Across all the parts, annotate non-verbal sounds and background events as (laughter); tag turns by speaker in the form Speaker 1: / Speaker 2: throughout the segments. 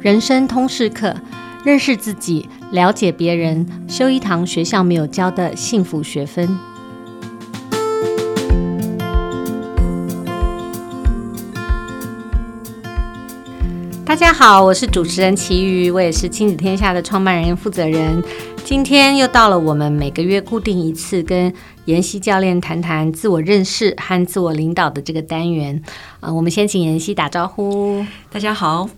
Speaker 1: 人生通识课，认识自己，了解别人，修一堂学校没有教的幸福学分。大家好，我是主持人齐瑜，我也是亲子天下的创办人、负责人。今天又到了我们每个月固定一次跟妍希教练谈谈自我认识和自我领导的这个单元。啊、我们先请妍希打招呼。
Speaker 2: 大家好。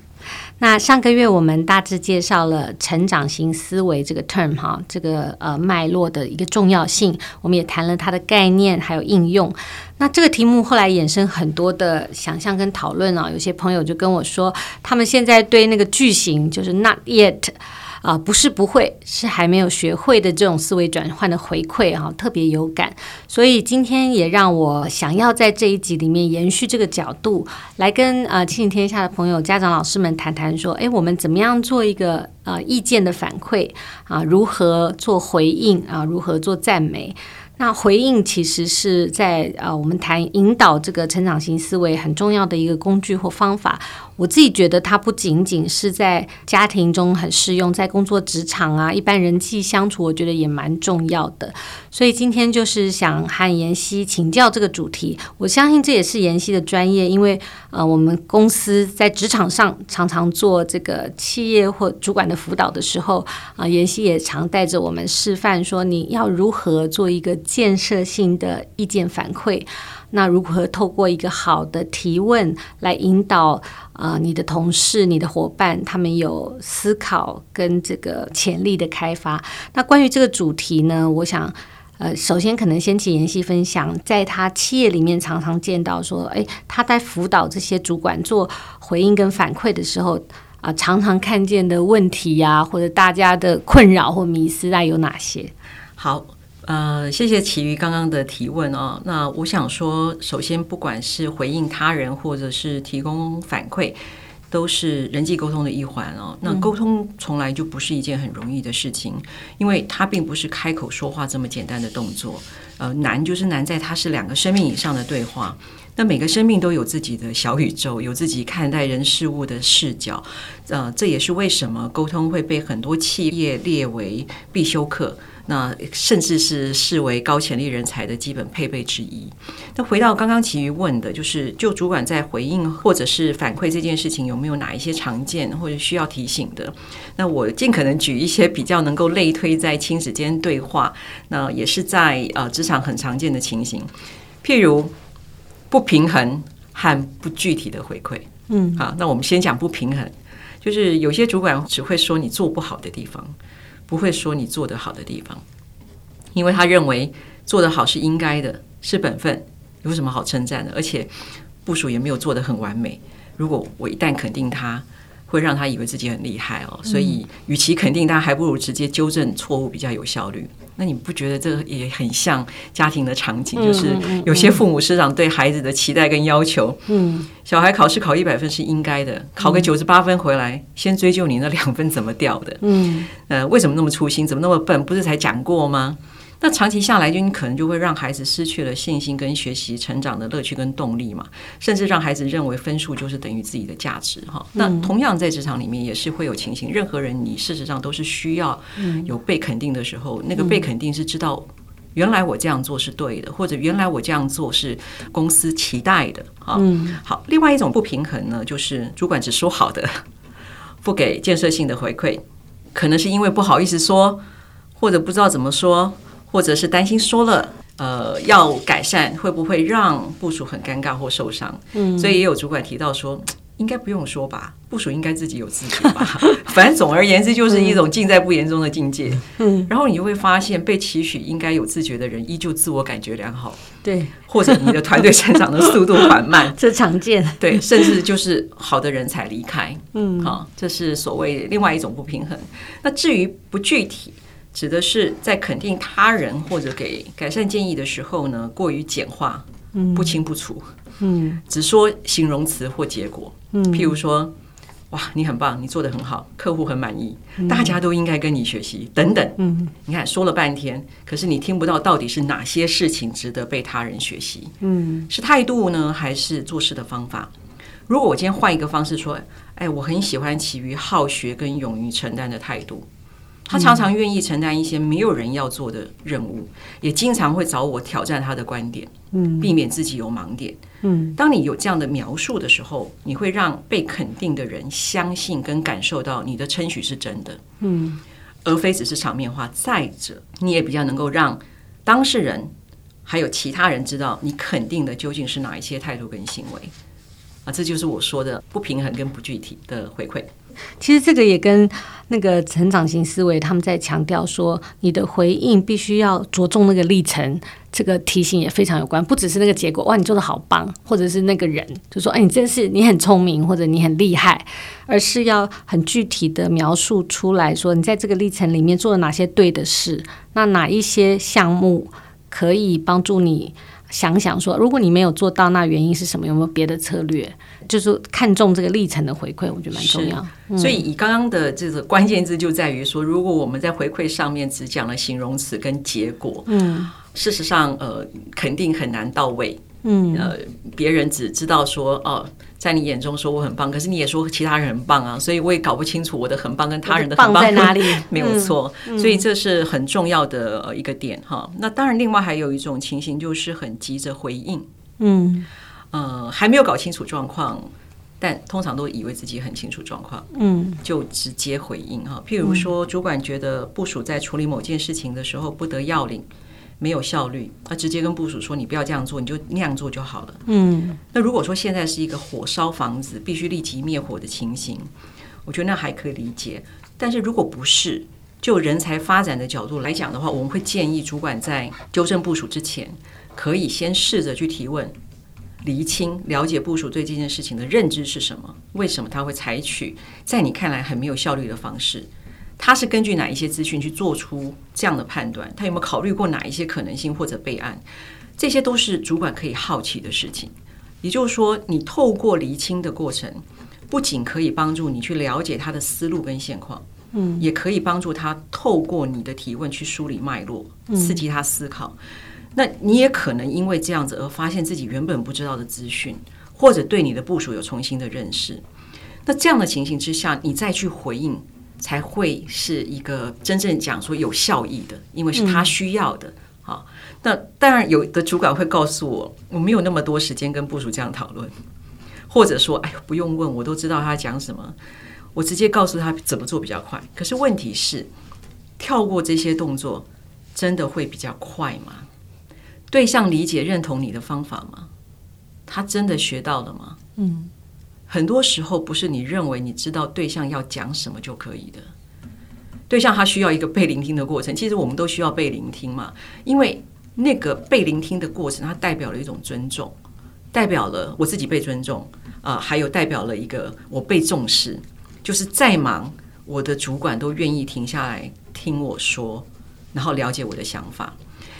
Speaker 1: 那上个月我们大致介绍了成长型思维这个 term 哈，这个呃脉络的一个重要性，我们也谈了它的概念还有应用。那这个题目后来衍生很多的想象跟讨论啊，有些朋友就跟我说，他们现在对那个句型就是 not yet。啊、不是不会，是还没有学会的这种思维转换的回馈啊，特别有感。所以今天也让我想要在这一集里面延续这个角度，来跟呃亲子天下的朋友、家长、老师们谈谈说，哎，我们怎么样做一个呃意见的反馈啊？如何做回应啊？如何做赞美？那回应其实是在呃我们谈引导这个成长型思维很重要的一个工具或方法。我自己觉得它不仅仅是在家庭中很适用，在工作职场啊，一般人际相处，我觉得也蛮重要的。所以今天就是想和妍希请教这个主题。我相信这也是妍希的专业，因为呃，我们公司在职场上常常做这个企业或主管的辅导的时候，啊、妍希也常带着我们示范说，你要如何做一个建设性的意见反馈。那如何透过一个好的提问来引导啊、你的同事、你的伙伴，他们有思考跟这个潜力的开发？那关于这个主题呢，我想，呃，首先可能先请妍希分享，在他企业里面常常见到说，哎，他在辅导这些主管做回应跟反馈的时候，啊、常常看见的问题呀、或者大家的困扰或迷思，啊有哪些？
Speaker 2: 好。呃，谢谢奇瑜刚刚的提问哦。那我想说，首先不管是回应他人，或者是提供反馈，都是人际沟通的一环哦。那沟通从来就不是一件很容易的事情，因为它并不是开口说话这么简单的动作。呃，难就是难在它是两个生命以上的对话。那每个生命都有自己的小宇宙，有自己看待人事物的视角。呃，这也是为什么沟通会被很多企业列为必修课。那甚至是视为高潜力人才的基本配备之一。那回到刚刚其余问的，就是就主管在回应或者是反馈这件事情，有没有哪一些常见或者需要提醒的？那我尽可能举一些比较能够类推在亲子间对话，那也是在呃职场很常见的情形，譬如不平衡和不具体的回馈。嗯，好，那我们先讲不平衡，就是有些主管只会说你做不好的地方。不会说你做得好的地方，因为他认为做得好是应该的，是本分，有什么好称赞的？而且部署也没有做得很完美。如果我一旦肯定他，会让他以为自己很厉害哦。所以，与其肯定他，还不如直接纠正错误比较有效率。那你不觉得这个也很像家庭的场景？就是有些父母师长对孩子的期待跟要求，嗯，小孩考试考一百分是应该的，考个九十八分回来，先追究你那两分怎么掉的，嗯，呃，为什么那么粗心？怎么那么笨？不是才讲过吗？那长期下来，就你可能就会让孩子失去了信心跟学习成长的乐趣跟动力嘛，甚至让孩子认为分数就是等于自己的价值哈。那同样在职场里面也是会有情形，任何人你事实上都是需要有被肯定的时候，那个被肯定是知道原来我这样做是对的，或者原来我这样做是公司期待的哈。好，另外一种不平衡呢，就是主管只说好的，(laughs) 不给建设性的回馈，可能是因为不好意思说，或者不知道怎么说。或者是担心说了，呃，要改善会不会让部署很尴尬或受伤？嗯，所以也有主管提到说，应该不用说吧，部署应该自己有自觉吧。(laughs) 反正总而言之，就是一种尽在不言中的境界。嗯，然后你就会发现，被期许应该有自觉的人，依旧自我感觉良好。对，或者你的团队成长的速度缓慢，(laughs)
Speaker 1: 这常见。(laughs)
Speaker 2: 对，甚至就是好的人才离开。嗯，好，这是所谓另外一种不平衡。那至于不具体。指的是在肯定他人或者给改善建议的时候呢，过于简化，不清不楚，嗯，只说形容词或结果，嗯，譬如说，哇，你很棒，你做得很好，客户很满意，大家都应该跟你学习，等等，嗯，你看说了半天，可是你听不到到底是哪些事情值得被他人学习，嗯，是态度呢，还是做事的方法？如果我今天换一个方式说，哎，我很喜欢其余好学跟勇于承担的态度。他常常愿意承担一些没有人要做的任务，也经常会找我挑战他的观点，嗯，避免自己有盲点，嗯。当你有这样的描述的时候，你会让被肯定的人相信跟感受到你的称许是真的，嗯，而非只是场面话。再者，你也比较能够让当事人还有其他人知道你肯定的究竟是哪一些态度跟行为啊，这就是我说的不平衡跟不具体的回馈。
Speaker 1: 其实这个也跟那个成长型思维他们在强调说，你的回应必须要着重那个历程，这个提醒也非常有关。不只是那个结果，哇，你做的好棒，或者是那个人就说，哎，你真是你很聪明，或者你很厉害，而是要很具体的描述出来说，你在这个历程里面做了哪些对的事，那哪一些项目可以帮助你。想想说，如果你没有做到，那原因是什么？有没有别的策略？就是看重这个历程的回馈，我觉得蛮重要。
Speaker 2: 嗯、所以，以刚刚的这个关键字就在于说，如果我们在回馈上面只讲了形容词跟结果，嗯，事实上，呃，肯定很难到位。嗯，呃，别人只知道说，哦，在你眼中说我很棒，可是你也说其他人很棒啊，所以我也搞不清楚我的很棒跟他人的很棒
Speaker 1: 在哪里。(laughs)
Speaker 2: 没有错，嗯，所以这是很重要的一个点哈。那当然，另外还有一种情形就是很急着回应，嗯，呃，还没有搞清楚状况，但通常都以为自己很清楚状况，嗯，就直接回应哈。譬如说，主管觉得部署在处理某件事情的时候不得要领。没有效率，他直接跟部署说：“你不要这样做，你就那样做就好了。”嗯，那如果说现在是一个火烧房子，必须立即灭火的情形，我觉得那还可以理解。但是如果不是，就人才发展的角度来讲的话，我们会建议主管在纠正部署之前，可以先试着去提问、厘清、了解部署对这件事情的认知是什么，为什么他会采取在你看来很没有效率的方式。他是根据哪一些资讯去做出这样的判断？他有没有考虑过哪一些可能性或者备案？这些都是主管可以好奇的事情。也就是说，你透过厘清的过程，不仅可以帮助你去了解他的思路跟现况，嗯，也可以帮助他透过你的提问去梳理脉络，刺激他思考。那你也可能因为这样子而发现自己原本不知道的资讯，或者对你的部署有重新的认识。那这样的情形之下，你再去回应。才会是一个真正讲说有效益的，因为是他需要的。好，那当然有的主管会告诉我，我没有那么多时间跟部署这样讨论，或者说，哎呦，不用问，我都知道他讲什么，我直接告诉他怎么做比较快。可是问题是，跳过这些动作，真的会比较快吗？对象理解认同你的方法吗？他真的学到了吗？嗯。很多时候不是你认为你知道对象要讲什么就可以的，对象他需要一个被聆听的过程。其实我们都需要被聆听嘛，因为那个被聆听的过程，它代表了一种尊重，代表了我自己被尊重啊，还有代表了一个我被重视。就是再忙，我的主管都愿意停下来听我说，然后了解我的想法。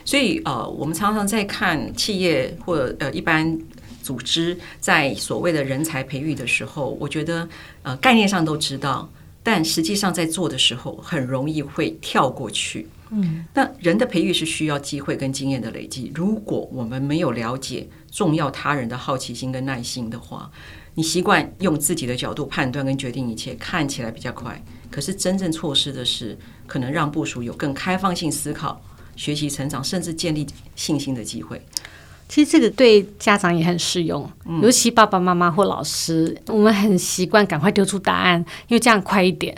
Speaker 2: 所以呃，我们常常在看企业或呃一般。组织在所谓的人才培育的时候，我觉得呃概念上都知道，但实际上在做的时候很容易会跳过去。嗯，那人的培育是需要机会跟经验的累积。如果我们没有了解重要他人的好奇心跟耐心的话，你习惯用自己的角度判断跟决定一切，看起来比较快，可是真正错失的是可能让部署有更开放性思考、学习成长，甚至建立信心的机会。
Speaker 1: 其实这个对家长也很适用，尤其爸爸妈妈或老师，我们很习惯赶快丢出答案，因为这样快一点，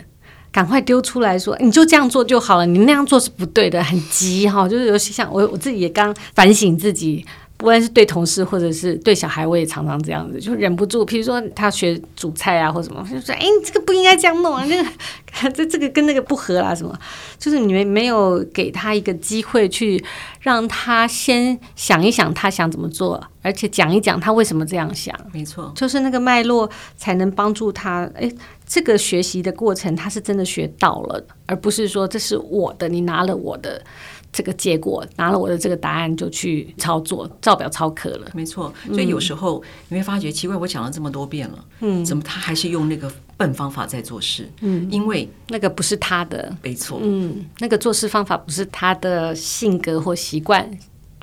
Speaker 1: 赶快丢出来说，你就这样做就好了，你那样做是不对的，很急哈。就是尤其像我我自己也刚反省自己。不管是对同事或者是对小孩，我也常常这样子，就忍不住。譬如说他学煮菜啊，或什么，就说：“哎，你这个不应该这样弄啊，这个 (laughs) 这这个跟那个不合啊，什么？”就是你们没有给他一个机会去让他先想一想他想怎么做，而且讲一讲他为什么这样想。
Speaker 2: 没错，
Speaker 1: 就是那个脉络才能帮助他。哎，这个学习的过程他是真的学到了，而不是说这是我的，你拿了我的。这个结果拿了我的这个答案就去操作，照表操课了。
Speaker 2: 没错，所以有时候你会发觉奇怪，我讲了这么多遍了，嗯，怎么他还是用那个笨方法在做事？嗯，因为
Speaker 1: 那个不是他的，
Speaker 2: 没错，
Speaker 1: 嗯，那个做事方法不是他的性格或习惯，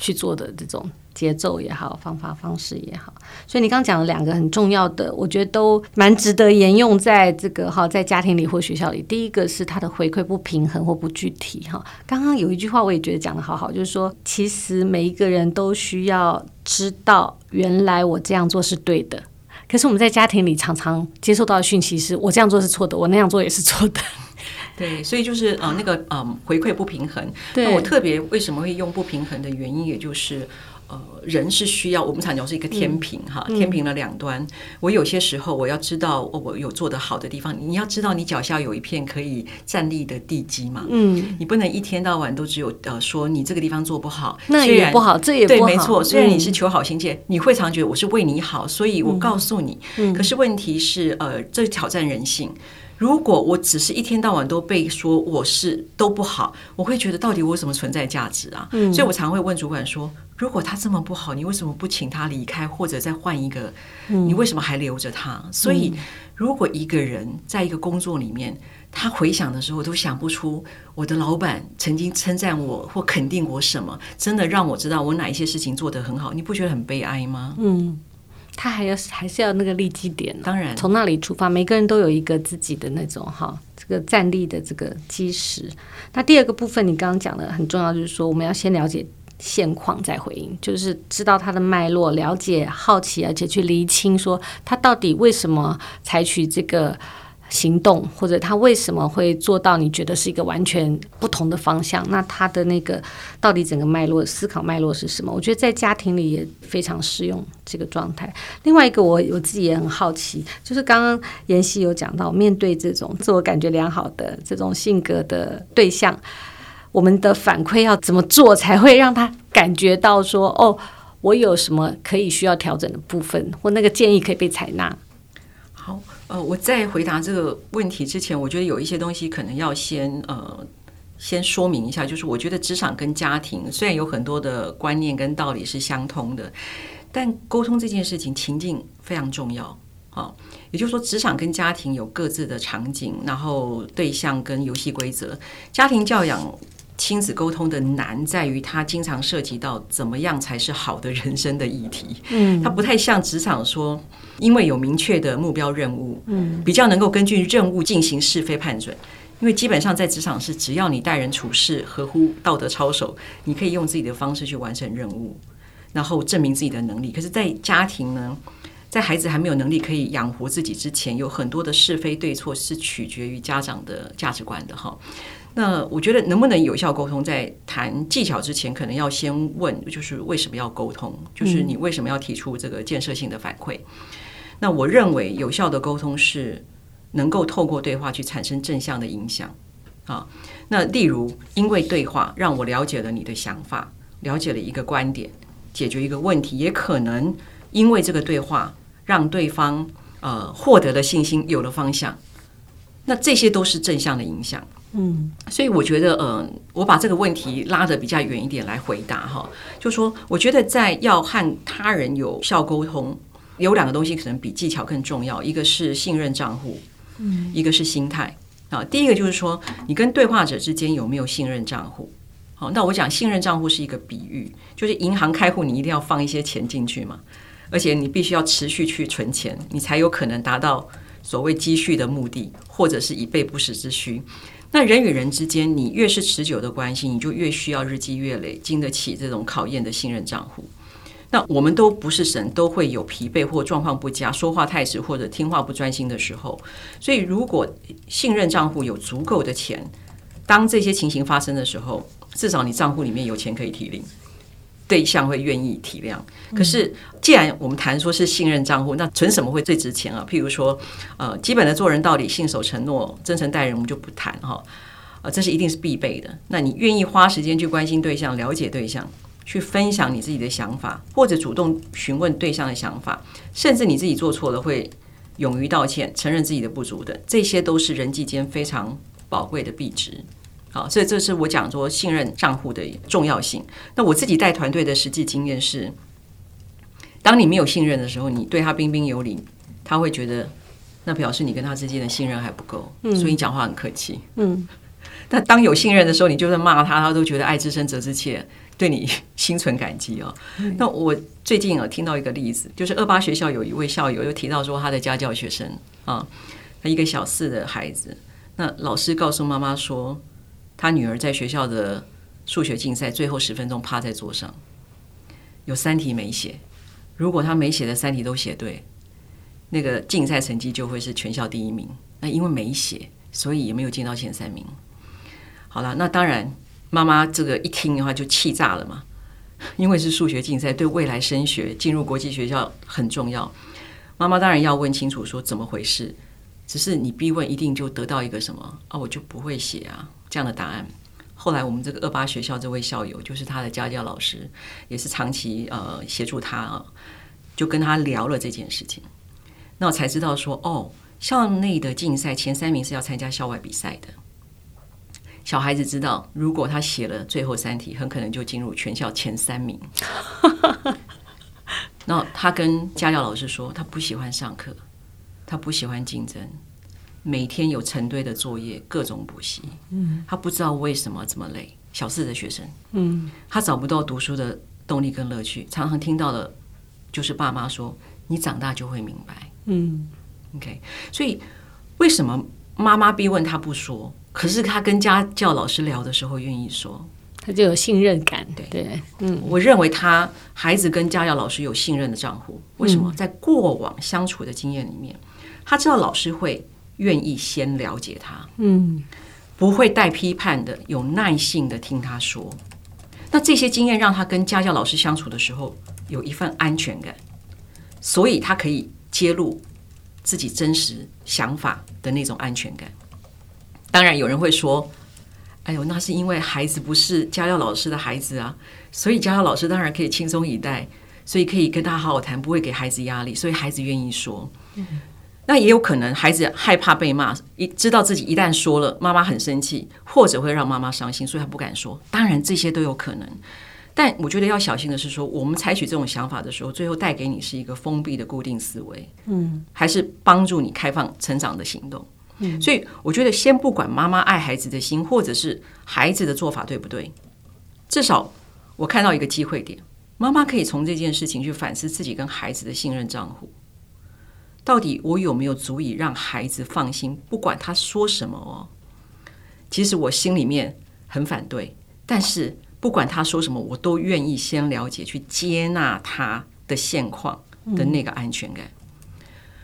Speaker 1: 去做的这种节奏也好，方法方式也好。所以你刚讲了两个很重要的，我觉得都蛮值得沿用在这个哈，在家庭里或学校里。第一个是他的回馈不平衡或不具体哈。刚刚有一句话我也觉得讲得好好，就是说，其实每一个人都需要知道，原来我这样做是对的。可是我们在家庭里常常接受到的讯息是我这样做是错的，我那样做也是错的。(laughs)
Speaker 2: 对，所以就是呃那个呃回馈不平衡。对，那我特别为什么会用不平衡的原因，也就是。呃，人是需要我们常讲是一个天平哈，嗯、天平的两端。我有些时候我要知道我有做得好的地方，你要知道你脚下有一片可以站立的地基嘛。嗯，你不能一天到晚都只有呃说你这个地方做不好，
Speaker 1: 那也不好，这也不好。
Speaker 2: 对，没错。虽然你是求好心切，嗯、你会常觉得我是为你好，所以我告诉你。嗯、可是问题是，呃，这挑战人性。如果我只是一天到晚都被说我是都不好，我会觉得到底我有什么存在价值啊？嗯，所以我常会问主管说：如果他这么不好，你为什么不请他离开，或者再换一个？你为什么还留着他？所以，如果一个人在一个工作里面，他回想的时候都想不出我的老板曾经称赞我或肯定我什么，真的让我知道我哪一些事情做得很好，你不觉得很悲哀吗？嗯。
Speaker 1: 他还要还是要那个立基点，
Speaker 2: 当然
Speaker 1: 从那里出发，每个人都有一个自己的那种哈，这个站立的这个基石。那第二个部分，你刚刚讲的很重要，就是说我们要先了解现况再回应，就是知道它的脉络，了解、好奇，而且去厘清说他到底为什么采取这个。行动，或者他为什么会做到？你觉得是一个完全不同的方向？那他的那个到底整个脉络、思考脉络是什么？我觉得在家庭里也非常适用这个状态。另外一个，我我自己也很好奇，就是刚刚妍希有讲到，面对这种自我感觉良好的这种性格的对象，我们的反馈要怎么做才会让他感觉到说，哦，我有什么可以需要调整的部分，或那个建议可以被采
Speaker 2: 纳？呃，我在回答这个问题之前，我觉得有一些东西可能要先呃先说明一下，就是我觉得职场跟家庭虽然有很多的观念跟道理是相通的，但沟通这件事情情境非常重要啊。也就是说，职场跟家庭有各自的场景，然后对象跟游戏规则，家庭教养。亲子沟通的难在于，它经常涉及到怎么样才是好的人生的议题。嗯，它不太像职场说，因为有明确的目标任务，嗯，比较能够根据任务进行是非判准。因为基本上在职场是，只要你待人处事合乎道德操守，你可以用自己的方式去完成任务，然后证明自己的能力。可是，在家庭呢，在孩子还没有能力可以养活自己之前，有很多的是非对错是取决于家长的价值观的哈。那我觉得能不能有效沟通，在谈技巧之前，可能要先问，就是为什么要沟通？就是你为什么要提出这个建设性的反馈？那我认为有效的沟通是能够透过对话去产生正向的影响啊。那例如，因为对话让我了解了你的想法，了解了一个观点，解决一个问题，也可能因为这个对话让对方呃获得了信心，有了方向。那这些都是正向的影响。嗯，所以我觉得，嗯，我把这个问题拉得比较远一点来回答哈，就说我觉得在要和他人有效沟通，有两个东西可能比技巧更重要，一个是信任账户，嗯，一个是心态啊。第一个就是说，你跟对话者之间有没有信任账户？好，那我讲信任账户是一个比喻，就是银行开户你一定要放一些钱进去嘛，而且你必须要持续去存钱，你才有可能达到所谓积蓄的目的，或者是以备不时之需。那人与人之间，你越是持久的关系，你就越需要日积月累、经得起这种考验的信任账户。那我们都不是神，都会有疲惫或状况不佳、说话太迟或者听话不专心的时候。所以，如果信任账户有足够的钱，当这些情形发生的时候，至少你账户里面有钱可以提领。对象会愿意体谅，可是既然我们谈说是信任账户，那存什么会最值钱啊？譬如说，呃，基本的做人道理、信守承诺、真诚待人，我们就不谈哈。呃，这是一定是必备的。那你愿意花时间去关心对象、了解对象，去分享你自己的想法，或者主动询问对象的想法，甚至你自己做错了会勇于道歉、承认自己的不足的，这些都是人际间非常宝贵的币值。好，所以这是我讲说信任账户的重要性。那我自己带团队的实际经验是，当你没有信任的时候，你对他彬彬有礼，他会觉得那表示你跟他之间的信任还不够，所以你讲话很客气。嗯，(laughs) 但当有信任的时候，你就算骂他，他都觉得爱之深责之切，对你 (laughs) 心存感激哦。嗯、那我最近有听到一个例子，就是二八学校有一位校友又提到说，他的家教学生啊，他一个小四的孩子，那老师告诉妈妈说，他女儿在学校的数学竞赛最后十分钟趴在桌上，有三题没写，如果他没写的三题都写对，那个竞赛成绩就会是全校第一名。那因为没写，所以也没有进到前三名。好了，那当然，妈妈这个一听的话就气炸了嘛，(laughs) 因为是数学竞赛，对未来升学进入国际学校很重要。妈妈当然要问清楚说怎么回事，只是你逼问一定就得到一个什么啊？我就不会写啊这样的答案。后来我们这个二八学校这位校友，就是他的家教老师，也是长期呃协助他啊，就跟他聊了这件事情，那我才知道说哦，校内的竞赛前三名是要参加校外比赛的。小孩子知道，如果他写了最后三题，很可能就进入全校前三名。(laughs) 那他跟家教老师说，他不喜欢上课，他不喜欢竞争，每天有成堆的作业，各种补习。嗯，他不知道为什么这么累。小四的学生，嗯，他找不到读书的动力跟乐趣，常常听到的，就是爸妈说：“你长大就会明白。”嗯，OK，所以为什么妈妈逼问他不说？可是他跟家教老师聊的时候愿意说，
Speaker 1: 他就有信任感。
Speaker 2: 对对，嗯，我认为他孩子跟家教老师有信任的账户。为什么？在过往相处的经验里面，他知道老师会愿意先了解他，嗯，不会带批判的，有耐性的听他说。那这些经验让他跟家教老师相处的时候有一份安全感，所以他可以揭露自己真实想法的那种安全感。当然有人会说：“哎呦，那是因为孩子不是家教老师的孩子啊，所以家教老师当然可以轻松以待，所以可以跟他好好谈，不会给孩子压力，所以孩子愿意说。嗯、那也有可能孩子害怕被骂，一知道自己一旦说了，妈妈很生气，或者会让妈妈伤心，所以他不敢说。当然这些都有可能，但我觉得要小心的是说，我们采取这种想法的时候，最后带给你是一个封闭的固定思维，嗯，还是帮助你开放成长的行动。”嗯所以我觉得，先不管妈妈爱孩子的心，或者是孩子的做法对不对，至少我看到一个机会点，妈妈可以从这件事情去反思自己跟孩子的信任账户，到底我有没有足以让孩子放心？不管他说什么哦，其实我心里面很反对，但是不管他说什么，我都愿意先了解，去接纳他的现况的那个安全感。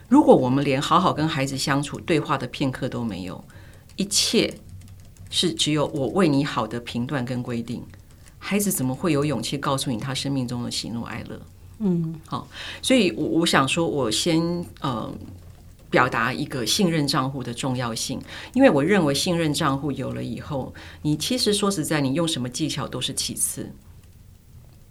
Speaker 2: 如果我们连好好跟孩子相处、对话的片刻都没有，一切是只有我为你好的评断跟规定，孩子怎么会有勇气告诉你他生命中的喜怒哀乐？嗯，好，所以，我我想说，我先呃表达一个信任账户的重要性，因为我认为信任账户有了以后，你其实说实在，你用什么技巧都是其次，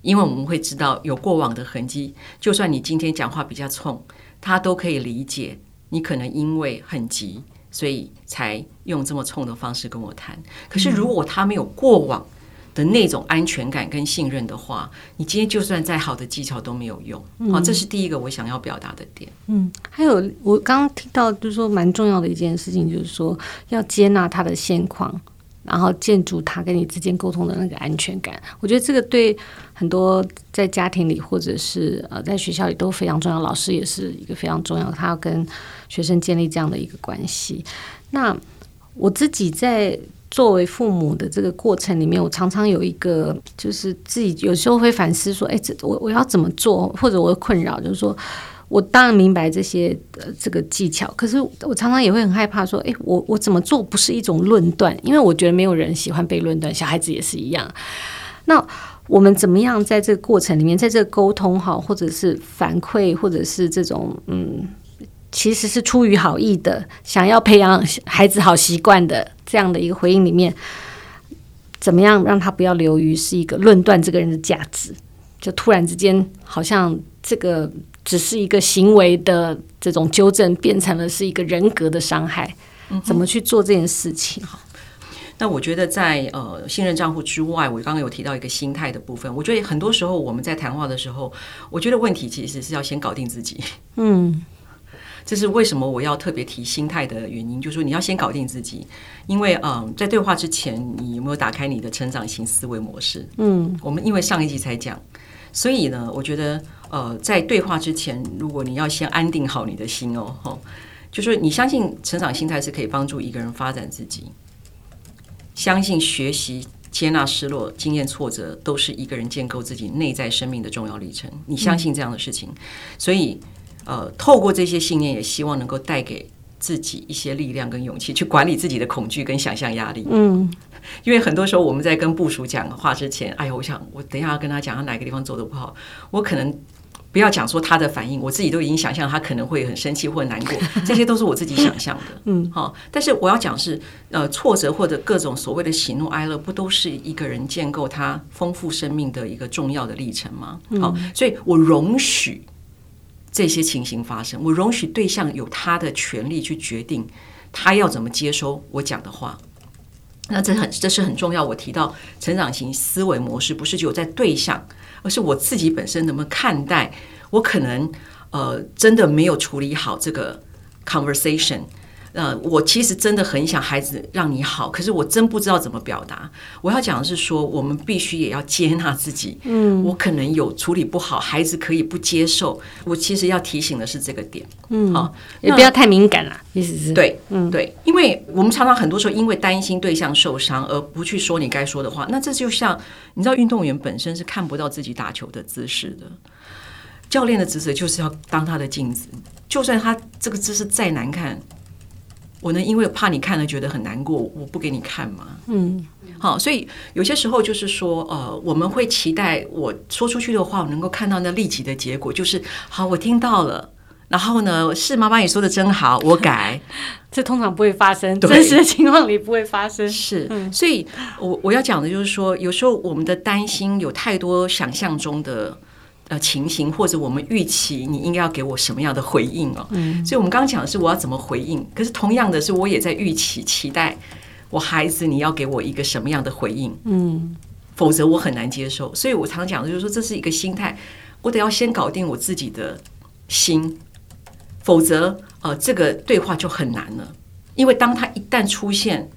Speaker 2: 因为我们会知道有过往的痕迹，就算你今天讲话比较冲。他都可以理解，你可能因为很急，所以才用这么冲的方式跟我谈。可是如果他没有过往的那种安全感跟信任的话，你今天就算再好的技巧都没有用。好，这是第一个我想要表达的点。
Speaker 1: 嗯，还有我刚刚听到就是说蛮重要的一件事情，就是说要接纳他的现况。然后建筑他跟你之间沟通的那个安全感，我觉得这个对很多在家庭里或者是呃在学校里都非常重要。老师也是一个非常重要，他要跟学生建立这样的一个关系。那我自己在作为父母的这个过程里面，我常常有一个就是自己有时候会反思说，哎，这我我要怎么做，或者我的困扰就是说。我当然明白这些呃这个技巧，可是我常常也会很害怕说，诶，我我怎么做不是一种论断？因为我觉得没有人喜欢被论断，小孩子也是一样。那我们怎么样在这个过程里面，在这个沟通好，或者是反馈，或者是这种嗯，其实是出于好意的，想要培养孩子好习惯的这样的一个回应里面，怎么样让他不要流于是一个论断这个人的价值？就突然之间好像这个。只是一个行为的这种纠正，变成了是一个人格的伤害。怎么去做这件事情？好，
Speaker 2: 那我觉得在呃信任账户之外，我刚刚有提到一个心态的部分。我觉得很多时候我们在谈话的时候，我觉得问题其实是要先搞定自己。嗯，这是为什么我要特别提心态的原因，就是说你要先搞定自己，因为嗯，在对话之前，你有没有打开你的成长型思维模式？嗯，我们因为上一集才讲，所以呢，我觉得呃，在对话之前，如果你要先安定好你的心哦，吼，就是你相信成长心态是可以帮助一个人发展自己，相信学习。接纳失落、经验挫折，都是一个人建构自己内在生命的重要历程。你相信这样的事情，所以呃，透过这些信念，也希望能够带给自己一些力量跟勇气，去管理自己的恐惧跟想象压力。嗯，因为很多时候我们在跟部署讲话之前，哎呀，我想我等一下要跟他讲他哪个地方做的不好，我可能。不要讲说他的反应，我自己都已经想象他可能会很生气或难过，(laughs) 这些都是我自己想象的。嗯，好，但是我要讲是，呃，挫折或者各种所谓的喜怒哀乐，不都是一个人建构他丰富生命的一个重要的历程吗？好，所以我容许这些情形发生，我容许对象有他的权利去决定他要怎么接收我讲的话。那这很，这是很重要。我提到成长型思维模式，不是只有在对象。而是我自己本身能不能看待，我可能呃真的没有处理好这个 conversation，呃，我其实真的很想孩子让你好，可是我真不知道怎么表达。我要讲的是说，我们必须也要接纳自己，嗯，我可能有处理不好，孩子可以不接受。我其实要提醒的是这个点，嗯，好，
Speaker 1: 也不要太敏感了，意思是
Speaker 2: 对，嗯，对，因为我们常常很多时候因为担心对象受伤而不去说你该说的话，那这就像。你知道运动员本身是看不到自己打球的姿势的，教练的职责就是要当他的镜子。就算他这个姿势再难看，我能因为怕你看了觉得很难过，我不给你看吗？嗯，好，所以有些时候就是说，呃，我们会期待我说出去的话，我能够看到那立即的结果，就是好，我听到了。然后呢，是妈妈你说的真好，我改。(laughs)
Speaker 1: 这通常不会发生，真实的情况里不会发生。
Speaker 2: 是，所以我我要讲的就是说，有时候我们的担心有太多想象中的呃情形，或者我们预期你应该要给我什么样的回应哦。嗯，所以我们刚刚讲的是我要怎么回应，可是同样的是，我也在预期期待我孩子你要给我一个什么样的回应。嗯，否则我很难接受。所以我常讲的就是说，这是一个心态，我得要先搞定我自己的心。否则，呃，这个对话就很难了。因为当他一旦出现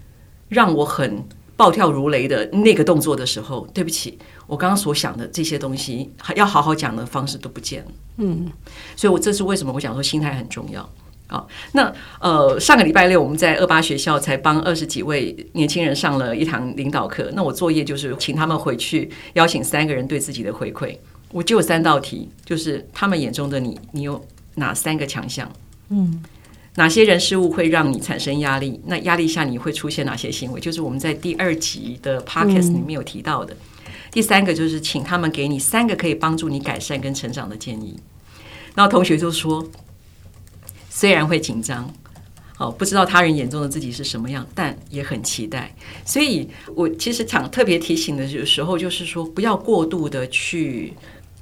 Speaker 2: 让我很暴跳如雷的那个动作的时候，对不起，我刚刚所想的这些东西，要好好讲的方式都不见了。嗯，所以，我这是为什么我讲说心态很重要。好，那呃，上个礼拜六我们在二八学校才帮二十几位年轻人上了一堂领导课。那我作业就是请他们回去邀请三个人对自己的回馈。我就有三道题，就是他们眼中的你，你有。哪三个强项？嗯，哪些人事物会让你产生压力？那压力下你会出现哪些行为？就是我们在第二集的 podcast 里面有提到的。第三个就是请他们给你三个可以帮助你改善跟成长的建议。然后同学就说，虽然会紧张，哦，不知道他人眼中的自己是什么样，但也很期待。所以我其实想特别提醒的有时候就是说，不要过度的去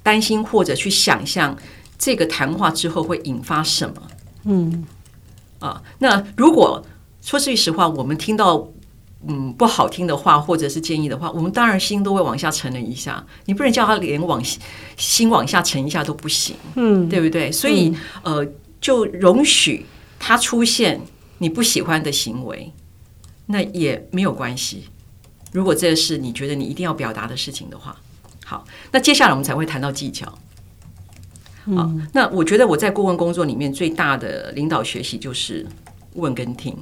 Speaker 2: 担心或者去想象。这个谈话之后会引发什么？嗯，啊，那如果说句实话，我们听到嗯不好听的话或者是建议的话，我们当然心都会往下沉了一下。你不能叫他连往心往下沉一下都不行，嗯，对不对？所以呃，就容许他出现你不喜欢的行为，那也没有关系。如果这是你觉得你一定要表达的事情的话，好，那接下来我们才会谈到技巧。啊，那我觉得我在顾问工作里面最大的领导学习就是问跟听。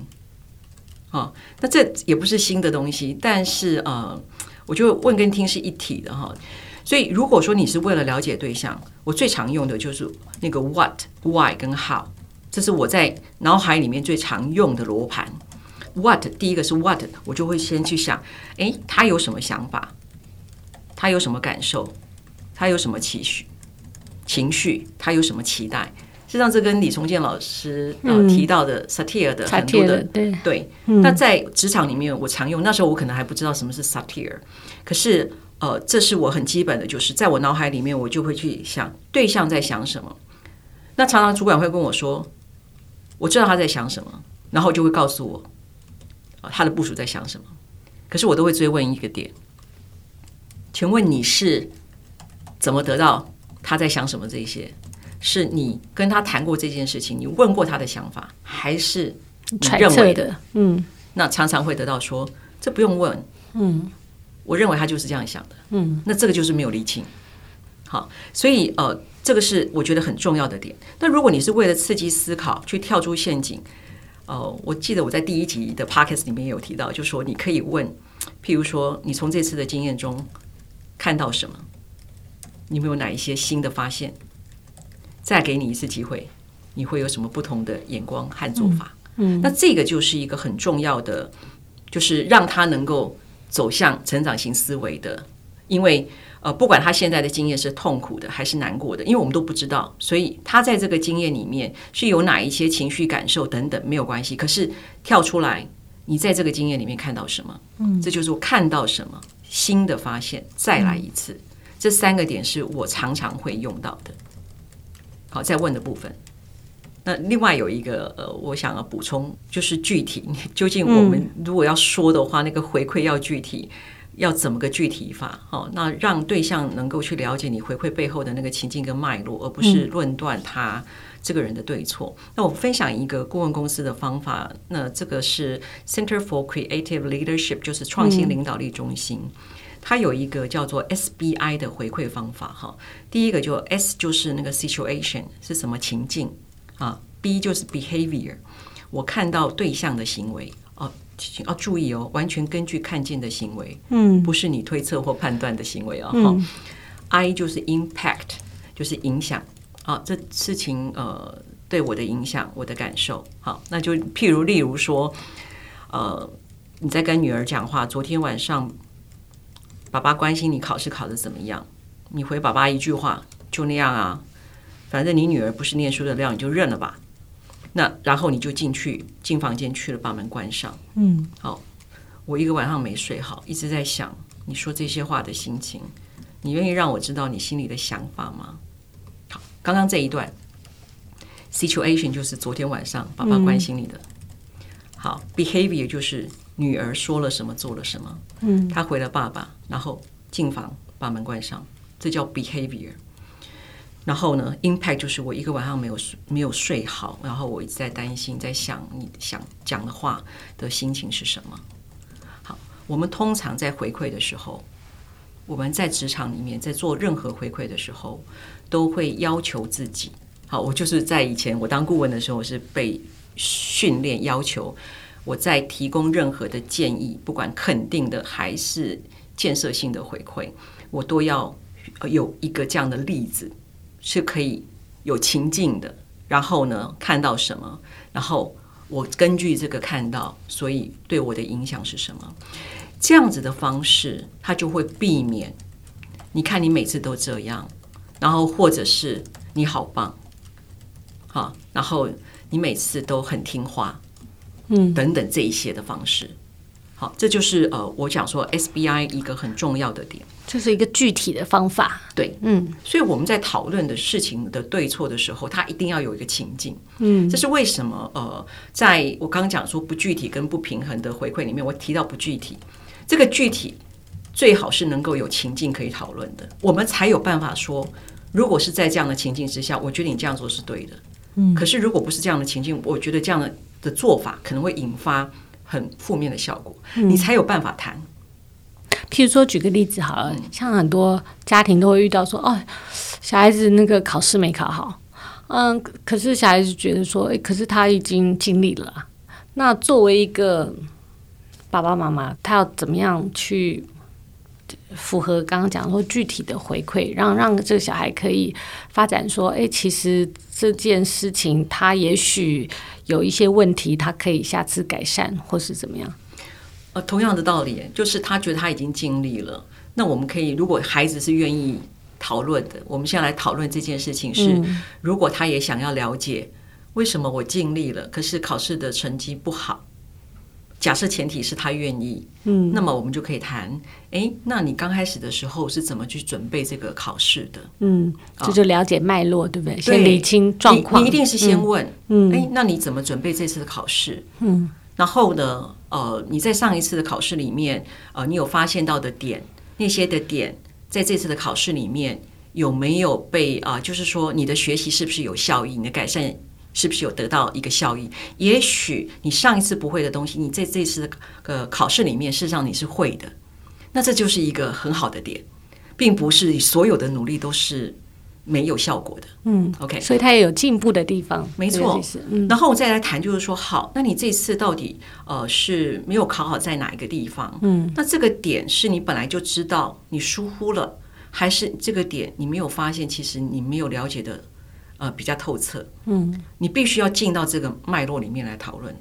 Speaker 2: 啊，那这也不是新的东西，但是呃，我觉得问跟听是一体的哈。所以如果说你是为了了解对象，我最常用的就是那个 what、why 跟 how，这是我在脑海里面最常用的罗盘。what 第一个是 what，我就会先去想，诶，他有什么想法？他有什么感受？他有什么期许？情绪，他有什么期待？实际上，这跟李崇建老师呃提到的 satire 的很多的对对。那在职场里面，我常用。那时候我可能还不知道什么是 satire，可是呃，这是我很基本的，就是在我脑海里面，我就会去想对象在想什么。那常常主管会跟我说，我知道他在想什么，然后就会告诉我他的部署在想什么。可是我都会追问一个点，请问你是怎么得到？他在想什么？这些是你跟他谈过这件事情，你问过他的想法，还是你认为
Speaker 1: 测的？嗯，
Speaker 2: 那常常会得到说，这不用问。
Speaker 1: 嗯，
Speaker 2: 我认为他就是这样想的。
Speaker 1: 嗯，
Speaker 2: 那这个就是没有厘清。好，所以呃，这个是我觉得很重要的点。那如果你是为了刺激思考去跳出陷阱，呃，我记得我在第一集的 podcast 里面也有提到，就是说你可以问，譬如说你从这次的经验中看到什么？你有没有哪一些新的发现？再给你一次机会，你会有什么不同的眼光和做法？
Speaker 1: 嗯，嗯，
Speaker 2: 那这个就是一个很重要的，就是让他能够走向成长型思维的，因为。呃，不管他现在的经验是痛苦的还是难过的，因为我们都不知道，所以他在这个经验里面是有哪一些情绪感受等等没有关系。可是跳出来，你在这个经验里面看到什么？嗯，这就是我看到什么新的发现，再来一次。这三个点是我常常会用到的。好，再问的部分。那另外有一个呃，我想要补充就是具体，究竟我们如果要说的话，那个回馈要具体。要怎么个具体法？哦，那让对象能够去了解你回馈背后的那个情境跟脉络，而不是论断他这个人的对错。嗯、那我分享一个顾问公司的方法，那这个是 Center for Creative Leadership，就是创新领导力中心，嗯、它有一个叫做 SBI 的回馈方法。哈，第一个就 S 就是那个 Situation 是什么情境啊，B 就是 Behavior，我看到对象的行为。哦要注意哦，完全根据看见的行为，嗯，不是你推测或判断的行为啊。哈、嗯、I 就是 impact，就是影响啊，这事情呃对我的影响，我的感受。好，那就譬如例如说，呃，你在跟女儿讲话，昨天晚上爸爸关心你考试考得怎么样，你回爸爸一句话，就那样啊，反正你女儿不是念书的料，你就认了吧。那然后你就进去进房间去了，把门关上。嗯，好，我一个晚上没睡好，一直在想你说这些话的心情。你愿意让我知道你心里的想法吗？好，刚刚这一段 situation 就是昨天晚上爸爸关心你的。好，behavior 就是女儿说了什么做了什么。嗯，她回了爸爸，然后进房把门关上，这叫 behavior。然后呢，impact 就是我一个晚上没有睡，没有睡好，然后我一直在担心，在想你想讲的话的心情是什么。好，我们通常在回馈的时候，我们在职场里面在做任何回馈的时候，都会要求自己。好，我就是在以前我当顾问的时候，我是被训练要求我在提供任何的建议，不管肯定的还是建设性的回馈，我都要有一个这样的例子。是可以有情境的，然后呢，看到什么，然后我根据这个看到，所以对我的影响是什么？这样子的方式，他就会避免。你看，你每次都这样，然后或者是你好棒，好，然后你每次都很听话，嗯，等等这一些的方式。好，这就是呃，我讲说 SBI 一个很重要的点，
Speaker 1: 这是一个具体的方法。
Speaker 2: 对，嗯，所以我们在讨论的事情的对错的时候，它一定要有一个情境。嗯，这是为什么？呃，在我刚刚讲说不具体跟不平衡的回馈里面，我提到不具体，这个具体最好是能够有情境可以讨论的，我们才有办法说，如果是在这样的情境之下，我觉得你这样做是对的。嗯，可是如果不是这样的情境，我觉得这样的的做法可能会引发。很负面的效果，你才有办法谈。
Speaker 1: 嗯、譬如说，举个例子好了，像很多家庭都会遇到说，哦，小孩子那个考试没考好，嗯，可是小孩子觉得说，诶，可是他已经尽力了。那作为一个爸爸妈妈，他要怎么样去符合刚刚讲说具体的回馈，让让这个小孩可以发展说，诶，其实这件事情他也许。有一些问题，他可以下次改善，或是怎么样？
Speaker 2: 呃，同样的道理，就是他觉得他已经尽力了。那我们可以，如果孩子是愿意讨论的，我们现在来讨论这件事情是：嗯、如果他也想要了解为什么我尽力了，可是考试的成绩不好。假设前提是他愿意，嗯，那么我们就可以谈，哎，那你刚开始的时候是怎么去准备这个考试的？
Speaker 1: 嗯，这就了解脉络，对不对？先理清状况。
Speaker 2: 你一定是先问，嗯，哎，那你怎么准备这次的考试？嗯，然后呢，呃，你在上一次的考试里面，呃，你有发现到的点，那些的点，在这次的考试里面有没有被啊、呃，就是说你的学习是不是有效益，你的改善是不是有得到一个效益？也许你上一次不会的东西，你在这次的呃考试里面，事实上你是会的，那这就是一个很好的点，并不是所有的努力都是。没有效果的，
Speaker 1: 嗯
Speaker 2: ，OK，
Speaker 1: 所以它也有进步的地方，
Speaker 2: 没错。嗯，然后我再来谈，就是说，好，那你这次到底呃是没有考好在哪一个地方？嗯，那这个点是你本来就知道你疏忽了，还是这个点你没有发现？其实你没有了解的呃比较透彻，嗯，你必须要进到这个脉络里面来讨论，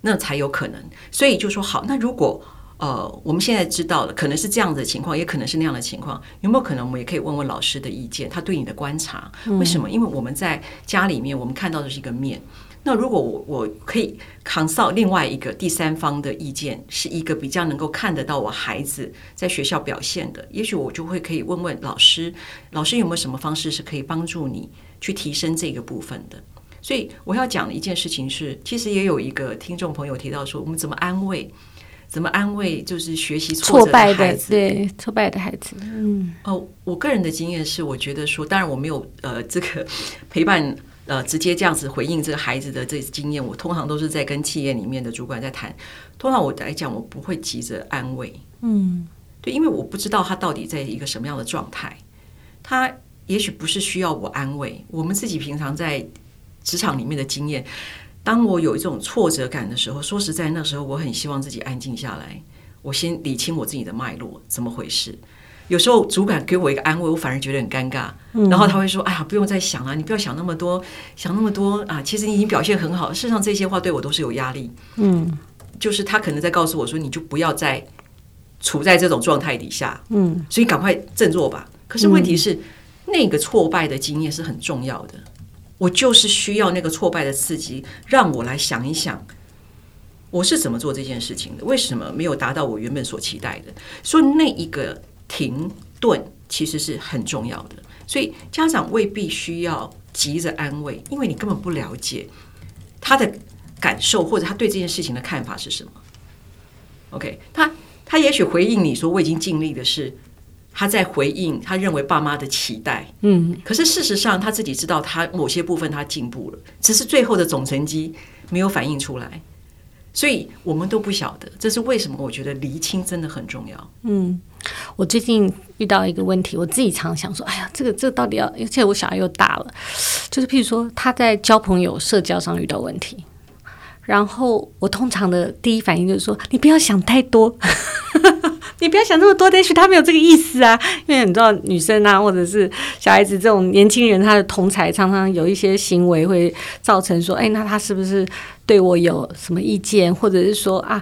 Speaker 2: 那才有可能。所以就说好，那如果。呃，我们现在知道了，可能是这样子的情况，也可能是那样的情况。有没有可能，我们也可以问问老师的意见，他对你的观察？为什么？因为我们在家里面，我们看到的是一个面。那如果我我可以 consult 另外一个第三方的意见，是一个比较能够看得到我孩子在学校表现的，也许我就会可以问问老师，老师有没有什么方式是可以帮助你去提升这个部分的？所以我要讲的一件事情是，其实也有一个听众朋友提到说，我们怎么安慰？怎么安慰？就是学习挫败的孩子，
Speaker 1: 对挫败的孩子。嗯，
Speaker 2: 哦，我个人的经验是，我觉得说，当然我没有呃这个陪伴呃直接这样子回应这个孩子的这经验。我通常都是在跟企业里面的主管在谈。通常我来讲，我不会急着安慰。嗯，对，因为我不知道他到底在一个什么样的状态。他也许不是需要我安慰。我们自己平常在职场里面的经验。当我有一种挫折感的时候，说实在，那时候我很希望自己安静下来，我先理清我自己的脉络，怎么回事？有时候主管给我一个安慰，我反而觉得很尴尬。然后他会说：“哎呀，不用再想了，你不要想那么多，想那么多啊！其实你已经表现很好。事实上，这些话对我都是有压力。嗯，就是他可能在告诉我说，你就不要再处在这种状态底下。嗯，所以赶快振作吧。可是问题是，那个挫败的经验是很重要的。”我就是需要那个挫败的刺激，让我来想一想，我是怎么做这件事情的？为什么没有达到我原本所期待的？所以那一个停顿其实是很重要的。所以家长未必需要急着安慰，因为你根本不了解他的感受或者他对这件事情的看法是什么。OK，他他也许回应你说，我已经尽力的是。他在回应他认为爸妈的期待，嗯，可是事实上他自己知道他某些部分他进步了，只是最后的总成绩没有反映出来，所以我们都不晓得，这是为什么？我觉得厘清真的很重要。
Speaker 1: 嗯，我最近遇到一个问题，我自己常想说，哎呀，这个这个到底要，而且我小孩又大了，就是譬如说他在交朋友、社交上遇到问题，然后我通常的第一反应就是说，你不要想太多。(laughs) 你不要想那么多，也许他没有这个意思啊。因为你知道，女生啊，或者是小孩子这种年轻人，他的同侪常常有一些行为会造成说，哎，那他是不是对我有什么意见？或者是说啊，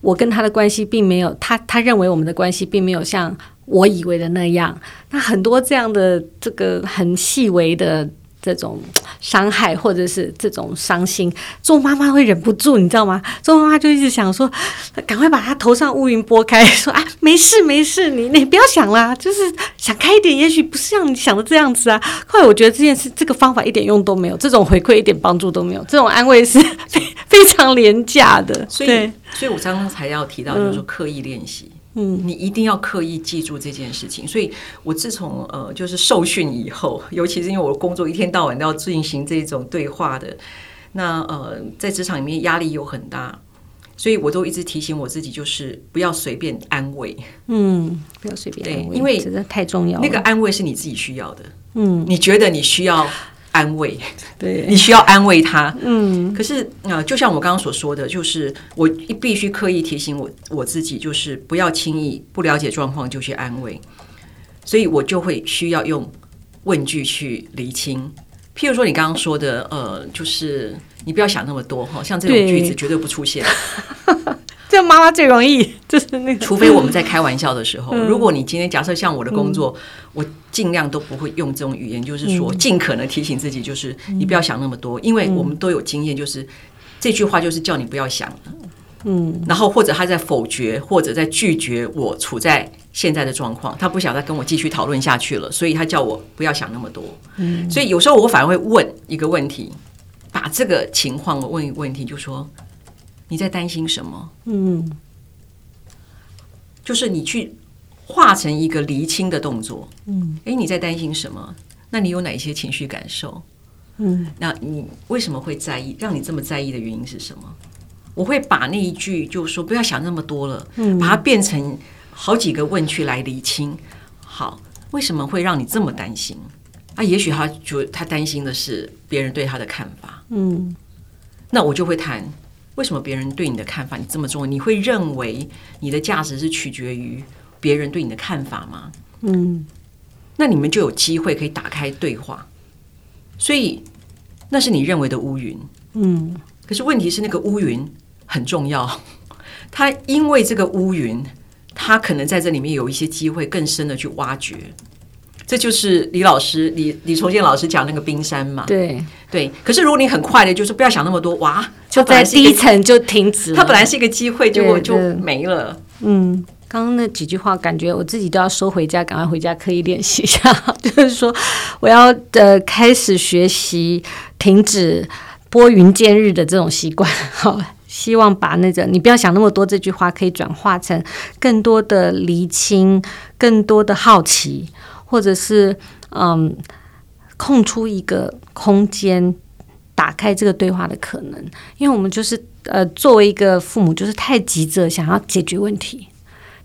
Speaker 1: 我跟他的关系并没有他他认为我们的关系并没有像我以为的那样。那很多这样的这个很细微的。这种伤害或者是这种伤心，做妈妈会忍不住，你知道吗？做妈妈就一直想说，赶快把她头上乌云拨开，说啊，没事没事，你你不要想啦，就是想开一点，也许不是像你想的这样子啊。后来我觉得这件事，这个方法一点用都没有，这种回馈 (laughs) 一点帮助都没有，这种安慰是非非常廉价的。
Speaker 2: 所以，所以我刚刚才要提到，就是说刻意练习。嗯嗯，你一定要刻意记住这件事情。所以，我自从呃，就是受训以后，尤其是因为我的工作一天到晚都要进行这种对话的，那呃，在职场里面压力又很大，所以我都一直提醒我自己，就是不要随便安慰。
Speaker 1: 嗯，不要随便安慰，因为真的太重要了。
Speaker 2: 那个安慰是你自己需要的。嗯，你觉得你需要。安慰，
Speaker 1: 对，
Speaker 2: 你需要安慰他，嗯，可是啊、呃，就像我刚刚所说的，就是我必须刻意提醒我我自己，就是不要轻易不了解状况就去安慰，所以我就会需要用问句去厘清。譬如说你刚刚说的，呃，就是你不要想那么多哈，像这种句子绝对不出现。(laughs)
Speaker 1: 这妈妈最容易就是那个，
Speaker 2: 除非我们在开玩笑的时候。(laughs) 如果你今天假设像我的工作，我尽量都不会用这种语言，就是说尽可能提醒自己，就是你不要想那么多，因为我们都有经验，就是这句话就是叫你不要想。嗯，然后或者他在否决或者在拒绝我处在现在的状况，他不想再跟我继续讨论下去了，所以他叫我不要想那么多。嗯，所以有时候我反而会问一个问题，把这个情况我问一个问题，就说。你在担心什么？嗯，就是你去化成一个厘清的动作。嗯，诶，你在担心什么？那你有哪些情绪感受？嗯，那你为什么会在意？让你这么在意的原因是什么？我会把那一句就说不要想那么多了，嗯，把它变成好几个问句来厘清。好，为什么会让你这么担心？啊，也许他就他担心的是别人对他的看法。嗯，那我就会谈为什么别人对你的看法你这么重要？你会认为你的价值是取决于别人对你的看法吗？嗯，那你们就有机会可以打开对话。所以那是你认为的乌云。嗯，可是问题是那个乌云很重要，(laughs) 他因为这个乌云，他可能在这里面有一些机会更深的去挖掘。这就是李老师李李崇建老师讲那个冰山嘛，
Speaker 1: 对
Speaker 2: 对。可是如果你很快的，就是不要想那么多，哇，
Speaker 1: 就在第一层就停止，
Speaker 2: 它本来是一个机会，结果就没了。
Speaker 1: 嗯，刚刚那几句话，感觉我自己都要收回家，赶快回家刻意练习一下。(laughs) 就是说，我要呃开始学习停止拨云见日的这种习惯。(laughs) 好，希望把那个你不要想那么多这句话，可以转化成更多的厘清，更多的好奇。或者是嗯，空出一个空间，打开这个对话的可能，因为我们就是呃，作为一个父母，就是太急着想要解决问题，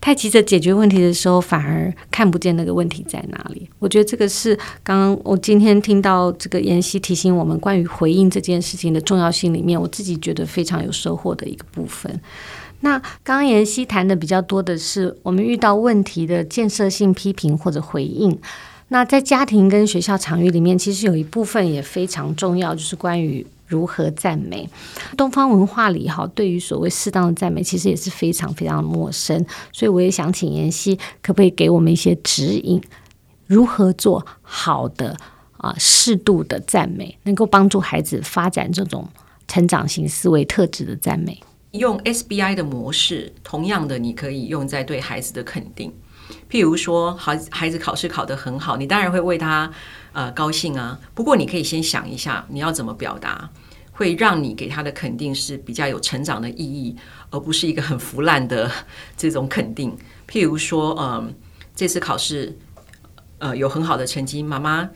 Speaker 1: 太急着解决问题的时候，反而看不见那个问题在哪里。我觉得这个是刚刚我今天听到这个妍希提醒我们关于回应这件事情的重要性里面，我自己觉得非常有收获的一个部分。那刚刚妍希谈的比较多的是我们遇到问题的建设性批评或者回应。那在家庭跟学校场域里面，其实有一部分也非常重要，就是关于如何赞美。东方文化里哈，对于所谓适当的赞美，其实也是非常非常陌生。所以我也想请妍希，可不可以给我们一些指引，如何做好的啊适度的赞美，能够帮助孩子发展这种成长型思维特质的赞美？
Speaker 2: 用 SBI 的模式，同样的，你可以用在对孩子的肯定。譬如说，孩孩子考试考得很好，你当然会为他呃高兴啊。不过，你可以先想一下，你要怎么表达，会让你给他的肯定是比较有成长的意义，而不是一个很腐烂的这种肯定。譬如说，嗯、呃，这次考试呃有很好的成绩，妈妈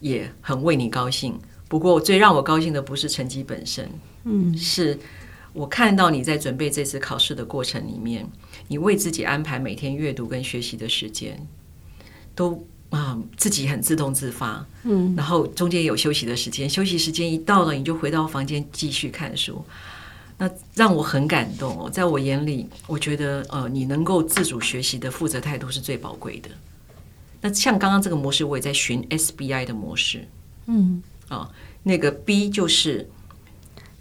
Speaker 2: 也很为你高兴。不过，最让我高兴的不是成绩本身，嗯，是。我看到你在准备这次考试的过程里面，你为自己安排每天阅读跟学习的时间，都啊自己很自动自发，嗯，然后中间有休息的时间，休息时间一到了，你就回到房间继续看书，那让我很感动哦。在我眼里，我觉得呃，你能够自主学习的负责态度是最宝贵的。那像刚刚这个模式，我也在寻 SBI 的模式，嗯，啊，那个 B 就是。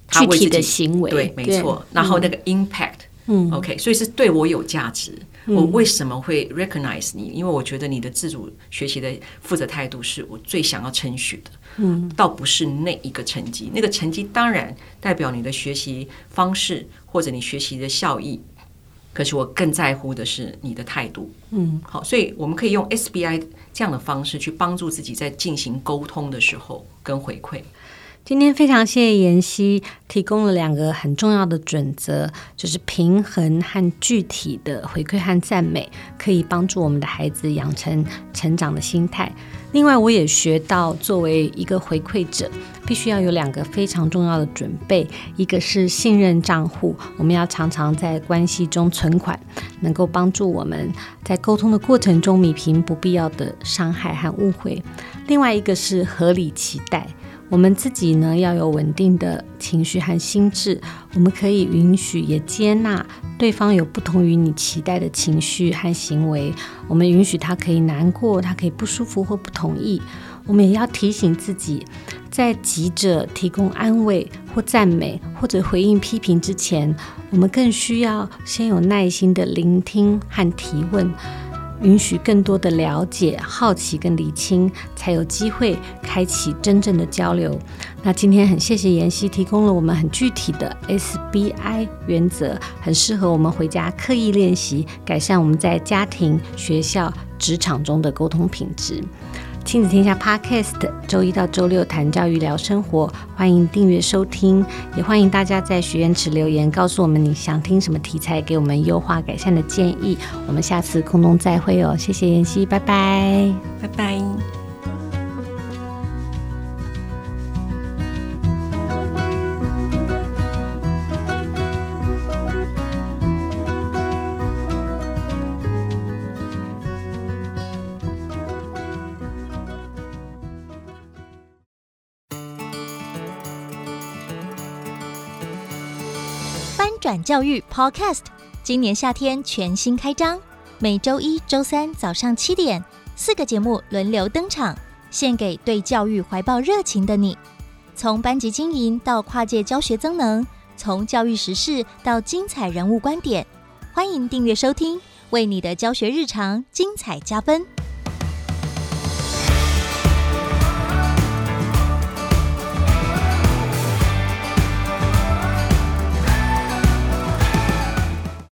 Speaker 1: 具体的行为，
Speaker 2: 对，没错。然后那个 impact，嗯，OK，所以是对我有价值。我为什么会 recognize 你？因为我觉得你的自主学习的负责态度是我最想要称许的。嗯，倒不是那一个成绩，那个成绩当然代表你的学习方式或者你学习的效益。可是我更在乎的是你的态度。嗯，好，所以我们可以用 SBI 这样的方式去帮助自己在进行沟通的时候跟回馈。
Speaker 1: 今天非常谢谢妍希提供了两个很重要的准则，就是平衡和具体的回馈和赞美，可以帮助我们的孩子养成成长的心态。另外，我也学到作为一个回馈者，必须要有两个非常重要的准备，一个是信任账户，我们要常常在关系中存款，能够帮助我们在沟通的过程中弥平不必要的伤害和误会。另外一个是合理期待。我们自己呢，要有稳定的情绪和心智，我们可以允许也接纳对方有不同于你期待的情绪和行为。我们允许他可以难过，他可以不舒服或不同意。我们也要提醒自己，在急着提供安慰或赞美或者回应批评之前，我们更需要先有耐心的聆听和提问。允许更多的了解、好奇跟理清，才有机会开启真正的交流。那今天很谢谢妍希提供了我们很具体的 SBI 原则，很适合我们回家刻意练习，改善我们在家庭、学校、职场中的沟通品质。亲子天下 Podcast，周一到周六谈教育聊生活，欢迎订阅收听，也欢迎大家在许愿池留言，告诉我们你想听什么题材，给我们优化改善的建议。我们下次空中再会哦，谢谢妍希，拜拜，
Speaker 2: 拜拜。
Speaker 3: 教育 Podcast，今年夏天全新开张，每周一、周三早上七点，四个节目轮流登场，献给对教育怀抱热情的你。从班级经营到跨界教学增能，从教育时事到精彩人物观点，欢迎订阅收听，为你的教学日常精彩加分。